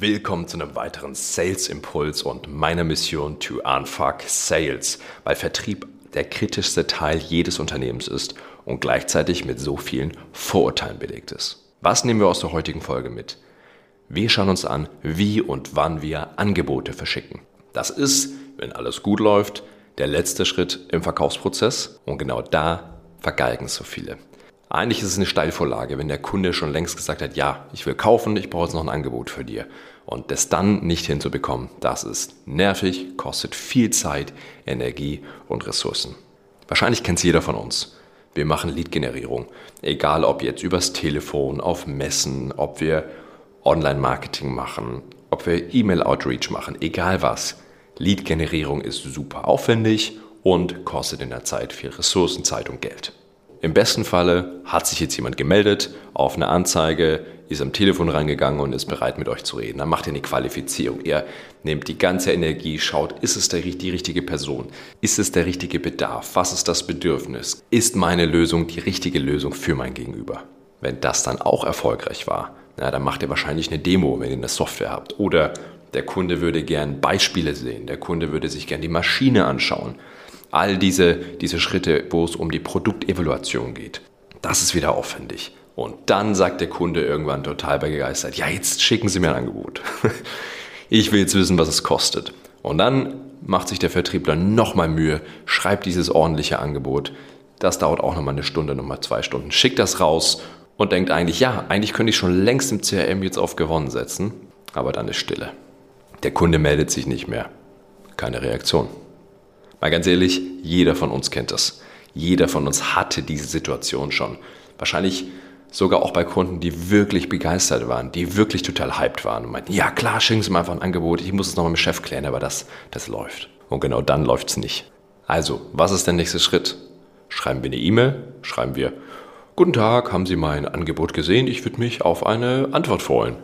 Willkommen zu einem weiteren Sales Impuls und meiner Mission to unfuck Sales, weil Vertrieb der kritischste Teil jedes Unternehmens ist und gleichzeitig mit so vielen Vorurteilen belegt ist. Was nehmen wir aus der heutigen Folge mit? Wir schauen uns an, wie und wann wir Angebote verschicken. Das ist, wenn alles gut läuft, der letzte Schritt im Verkaufsprozess und genau da vergeigen so viele. Eigentlich ist es eine Steilvorlage, wenn der Kunde schon längst gesagt hat, ja, ich will kaufen, ich brauche jetzt noch ein Angebot für dir. Und das dann nicht hinzubekommen, das ist nervig, kostet viel Zeit, Energie und Ressourcen. Wahrscheinlich kennt es jeder von uns. Wir machen Lead-Generierung. Egal ob jetzt übers Telefon, auf Messen, ob wir Online-Marketing machen, ob wir E-Mail-Outreach machen, egal was. Lead-Generierung ist super aufwendig und kostet in der Zeit viel Ressourcen, Zeit und Geld. Im besten Falle hat sich jetzt jemand gemeldet auf eine Anzeige, ist am Telefon reingegangen und ist bereit mit euch zu reden. Dann macht ihr eine Qualifizierung. Ihr nehmt die ganze Energie, schaut, ist es der, die richtige Person? Ist es der richtige Bedarf? Was ist das Bedürfnis? Ist meine Lösung die richtige Lösung für mein Gegenüber? Wenn das dann auch erfolgreich war, na, dann macht ihr wahrscheinlich eine Demo, wenn ihr eine Software habt. Oder der Kunde würde gern Beispiele sehen. Der Kunde würde sich gern die Maschine anschauen all diese, diese Schritte, wo es um die Produktevaluation geht. Das ist wieder aufwendig. Und dann sagt der Kunde irgendwann total begeistert, ja, jetzt schicken Sie mir ein Angebot. Ich will jetzt wissen, was es kostet. Und dann macht sich der Vertriebler nochmal Mühe, schreibt dieses ordentliche Angebot. Das dauert auch nochmal eine Stunde, nochmal zwei Stunden. Schickt das raus und denkt eigentlich, ja, eigentlich könnte ich schon längst im CRM jetzt auf gewonnen setzen. Aber dann ist Stille. Der Kunde meldet sich nicht mehr. Keine Reaktion. Mal ganz ehrlich, jeder von uns kennt das. Jeder von uns hatte diese Situation schon. Wahrscheinlich sogar auch bei Kunden, die wirklich begeistert waren, die wirklich total hyped waren und meinten, ja klar, schicken Sie mir einfach ein Angebot, ich muss es nochmal mit dem Chef klären, aber das, das läuft. Und genau dann läuft es nicht. Also, was ist der nächste Schritt? Schreiben wir eine E-Mail, schreiben wir, Guten Tag, haben Sie mein Angebot gesehen? Ich würde mich auf eine Antwort freuen.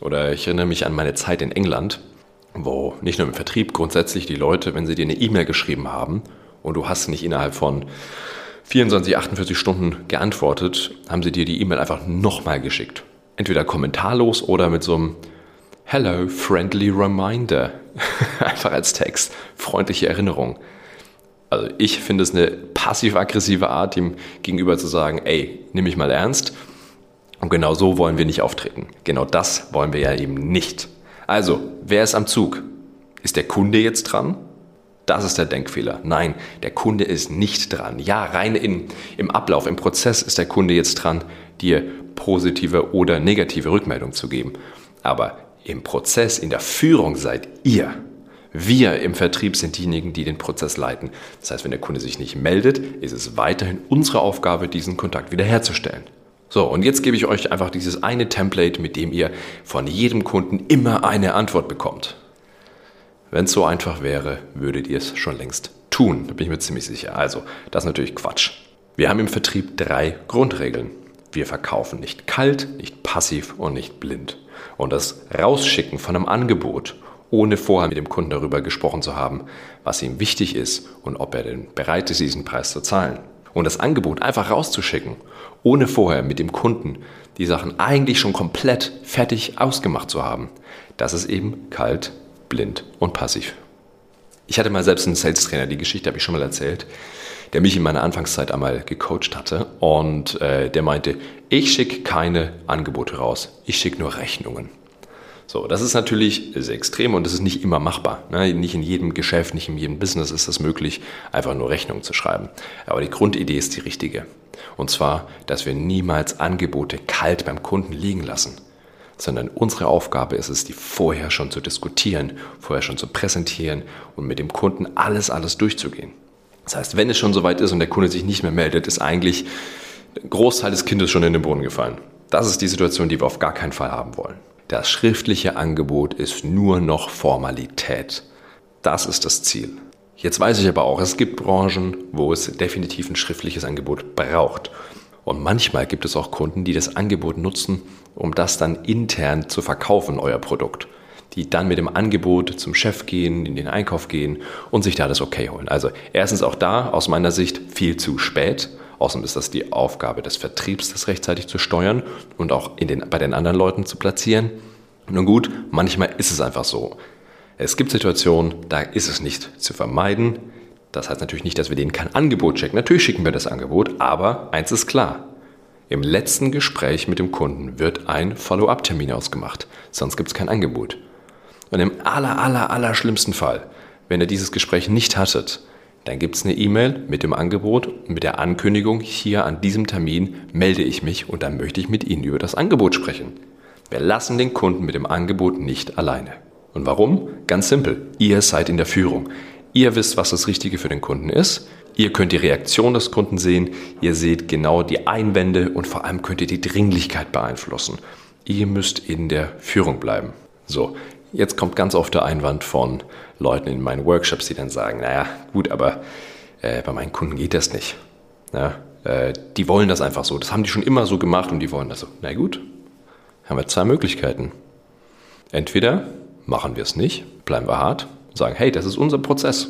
Oder ich erinnere mich an meine Zeit in England wo nicht nur im Vertrieb grundsätzlich die Leute, wenn sie dir eine E-Mail geschrieben haben und du hast nicht innerhalb von 24, 48 Stunden geantwortet, haben sie dir die E-Mail einfach nochmal geschickt. Entweder kommentarlos oder mit so einem Hello, friendly reminder. einfach als Text. Freundliche Erinnerung. Also ich finde es eine passiv-aggressive Art, ihm gegenüber zu sagen, ey, nimm mich mal ernst. Und genau so wollen wir nicht auftreten. Genau das wollen wir ja eben nicht. Also, wer ist am Zug? Ist der Kunde jetzt dran? Das ist der Denkfehler. Nein, der Kunde ist nicht dran. Ja, rein in, im Ablauf, im Prozess ist der Kunde jetzt dran, dir positive oder negative Rückmeldung zu geben. Aber im Prozess, in der Führung seid ihr. Wir im Vertrieb sind diejenigen, die den Prozess leiten. Das heißt, wenn der Kunde sich nicht meldet, ist es weiterhin unsere Aufgabe, diesen Kontakt wiederherzustellen. So, und jetzt gebe ich euch einfach dieses eine Template, mit dem ihr von jedem Kunden immer eine Antwort bekommt. Wenn es so einfach wäre, würdet ihr es schon längst tun. Da bin ich mir ziemlich sicher. Also, das ist natürlich Quatsch. Wir haben im Vertrieb drei Grundregeln. Wir verkaufen nicht kalt, nicht passiv und nicht blind. Und das Rausschicken von einem Angebot, ohne vorher mit dem Kunden darüber gesprochen zu haben, was ihm wichtig ist und ob er denn bereit ist, diesen Preis zu zahlen. Und das Angebot einfach rauszuschicken ohne vorher mit dem Kunden die Sachen eigentlich schon komplett fertig ausgemacht zu haben. Das ist eben kalt, blind und passiv. Ich hatte mal selbst einen Sales Trainer, die Geschichte habe ich schon mal erzählt, der mich in meiner Anfangszeit einmal gecoacht hatte und äh, der meinte, ich schicke keine Angebote raus, ich schicke nur Rechnungen. So, das ist natürlich sehr extrem und das ist nicht immer machbar. Ne? Nicht in jedem Geschäft, nicht in jedem Business ist es möglich, einfach nur Rechnungen zu schreiben. Aber die Grundidee ist die richtige. Und zwar, dass wir niemals Angebote kalt beim Kunden liegen lassen, sondern unsere Aufgabe ist es, die vorher schon zu diskutieren, vorher schon zu präsentieren und mit dem Kunden alles, alles durchzugehen. Das heißt, wenn es schon soweit ist und der Kunde sich nicht mehr meldet, ist eigentlich ein Großteil des Kindes schon in den Boden gefallen. Das ist die Situation, die wir auf gar keinen Fall haben wollen. Das schriftliche Angebot ist nur noch Formalität. Das ist das Ziel. Jetzt weiß ich aber auch, es gibt Branchen, wo es definitiv ein schriftliches Angebot braucht. Und manchmal gibt es auch Kunden, die das Angebot nutzen, um das dann intern zu verkaufen, euer Produkt. Die dann mit dem Angebot zum Chef gehen, in den Einkauf gehen und sich da das Okay holen. Also erstens auch da aus meiner Sicht viel zu spät. Außerdem ist das die Aufgabe des Vertriebs, das rechtzeitig zu steuern und auch in den, bei den anderen Leuten zu platzieren. Nun gut, manchmal ist es einfach so. Es gibt Situationen, da ist es nicht zu vermeiden. Das heißt natürlich nicht, dass wir denen kein Angebot schicken. Natürlich schicken wir das Angebot, aber eins ist klar. Im letzten Gespräch mit dem Kunden wird ein Follow-up-Termin ausgemacht, sonst gibt es kein Angebot. Und im aller, aller, aller schlimmsten Fall, wenn ihr dieses Gespräch nicht hattet, dann gibt es eine E-Mail mit dem Angebot und mit der Ankündigung, hier an diesem Termin melde ich mich und dann möchte ich mit Ihnen über das Angebot sprechen. Wir lassen den Kunden mit dem Angebot nicht alleine. Und warum? Ganz simpel. Ihr seid in der Führung. Ihr wisst, was das Richtige für den Kunden ist. Ihr könnt die Reaktion des Kunden sehen. Ihr seht genau die Einwände und vor allem könnt ihr die Dringlichkeit beeinflussen. Ihr müsst in der Führung bleiben. So, jetzt kommt ganz oft der Einwand von Leuten in meinen Workshops, die dann sagen, naja, gut, aber äh, bei meinen Kunden geht das nicht. Ja, äh, die wollen das einfach so. Das haben die schon immer so gemacht und die wollen das so. Na gut, haben wir zwei Möglichkeiten. Entweder machen wir es nicht, bleiben wir hart sagen, hey, das ist unser Prozess.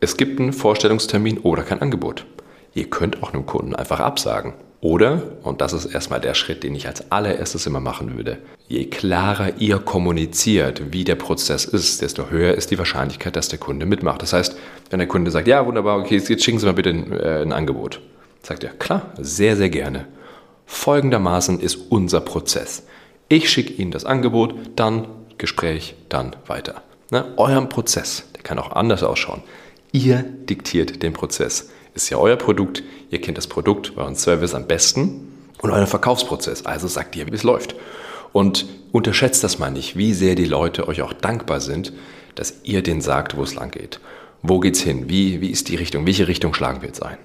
Es gibt einen Vorstellungstermin oder kein Angebot. Ihr könnt auch einem Kunden einfach absagen. Oder, und das ist erstmal der Schritt, den ich als allererstes immer machen würde, je klarer ihr kommuniziert, wie der Prozess ist, desto höher ist die Wahrscheinlichkeit, dass der Kunde mitmacht. Das heißt, wenn der Kunde sagt, ja, wunderbar, okay, jetzt schicken Sie mal bitte ein, äh, ein Angebot, sagt er, klar, sehr, sehr gerne. Folgendermaßen ist unser Prozess. Ich schicke Ihnen das Angebot, dann Gespräch, dann weiter. Ne? Euren Prozess, der kann auch anders ausschauen. Ihr diktiert den Prozess. Ist ja euer Produkt, ihr kennt das Produkt, euren Service am besten und euren Verkaufsprozess. Also sagt ihr, wie es läuft. Und unterschätzt das mal nicht, wie sehr die Leute euch auch dankbar sind, dass ihr denen sagt, wo es lang geht. Wo geht's hin? Wie, wie ist die Richtung? Welche Richtung schlagen wir jetzt ein?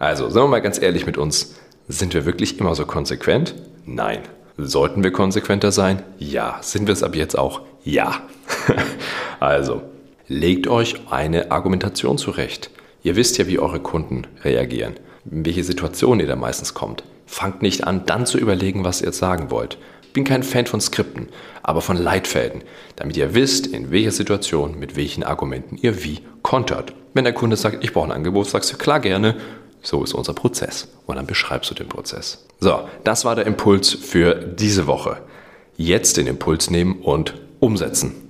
Also, sagen wir mal ganz ehrlich mit uns, sind wir wirklich immer so konsequent? Nein. Sollten wir konsequenter sein? Ja. Sind wir es ab jetzt auch? Ja. also, legt euch eine Argumentation zurecht. Ihr wisst ja, wie eure Kunden reagieren, in welche Situation ihr da meistens kommt. Fangt nicht an, dann zu überlegen, was ihr jetzt sagen wollt. Bin kein Fan von Skripten, aber von Leitfäden, damit ihr wisst, in welcher Situation, mit welchen Argumenten ihr wie kontert. Wenn der Kunde sagt, ich brauche ein Angebot, sagst du klar gerne, so ist unser Prozess. Und dann beschreibst du den Prozess. So, das war der Impuls für diese Woche. Jetzt den Impuls nehmen und umsetzen.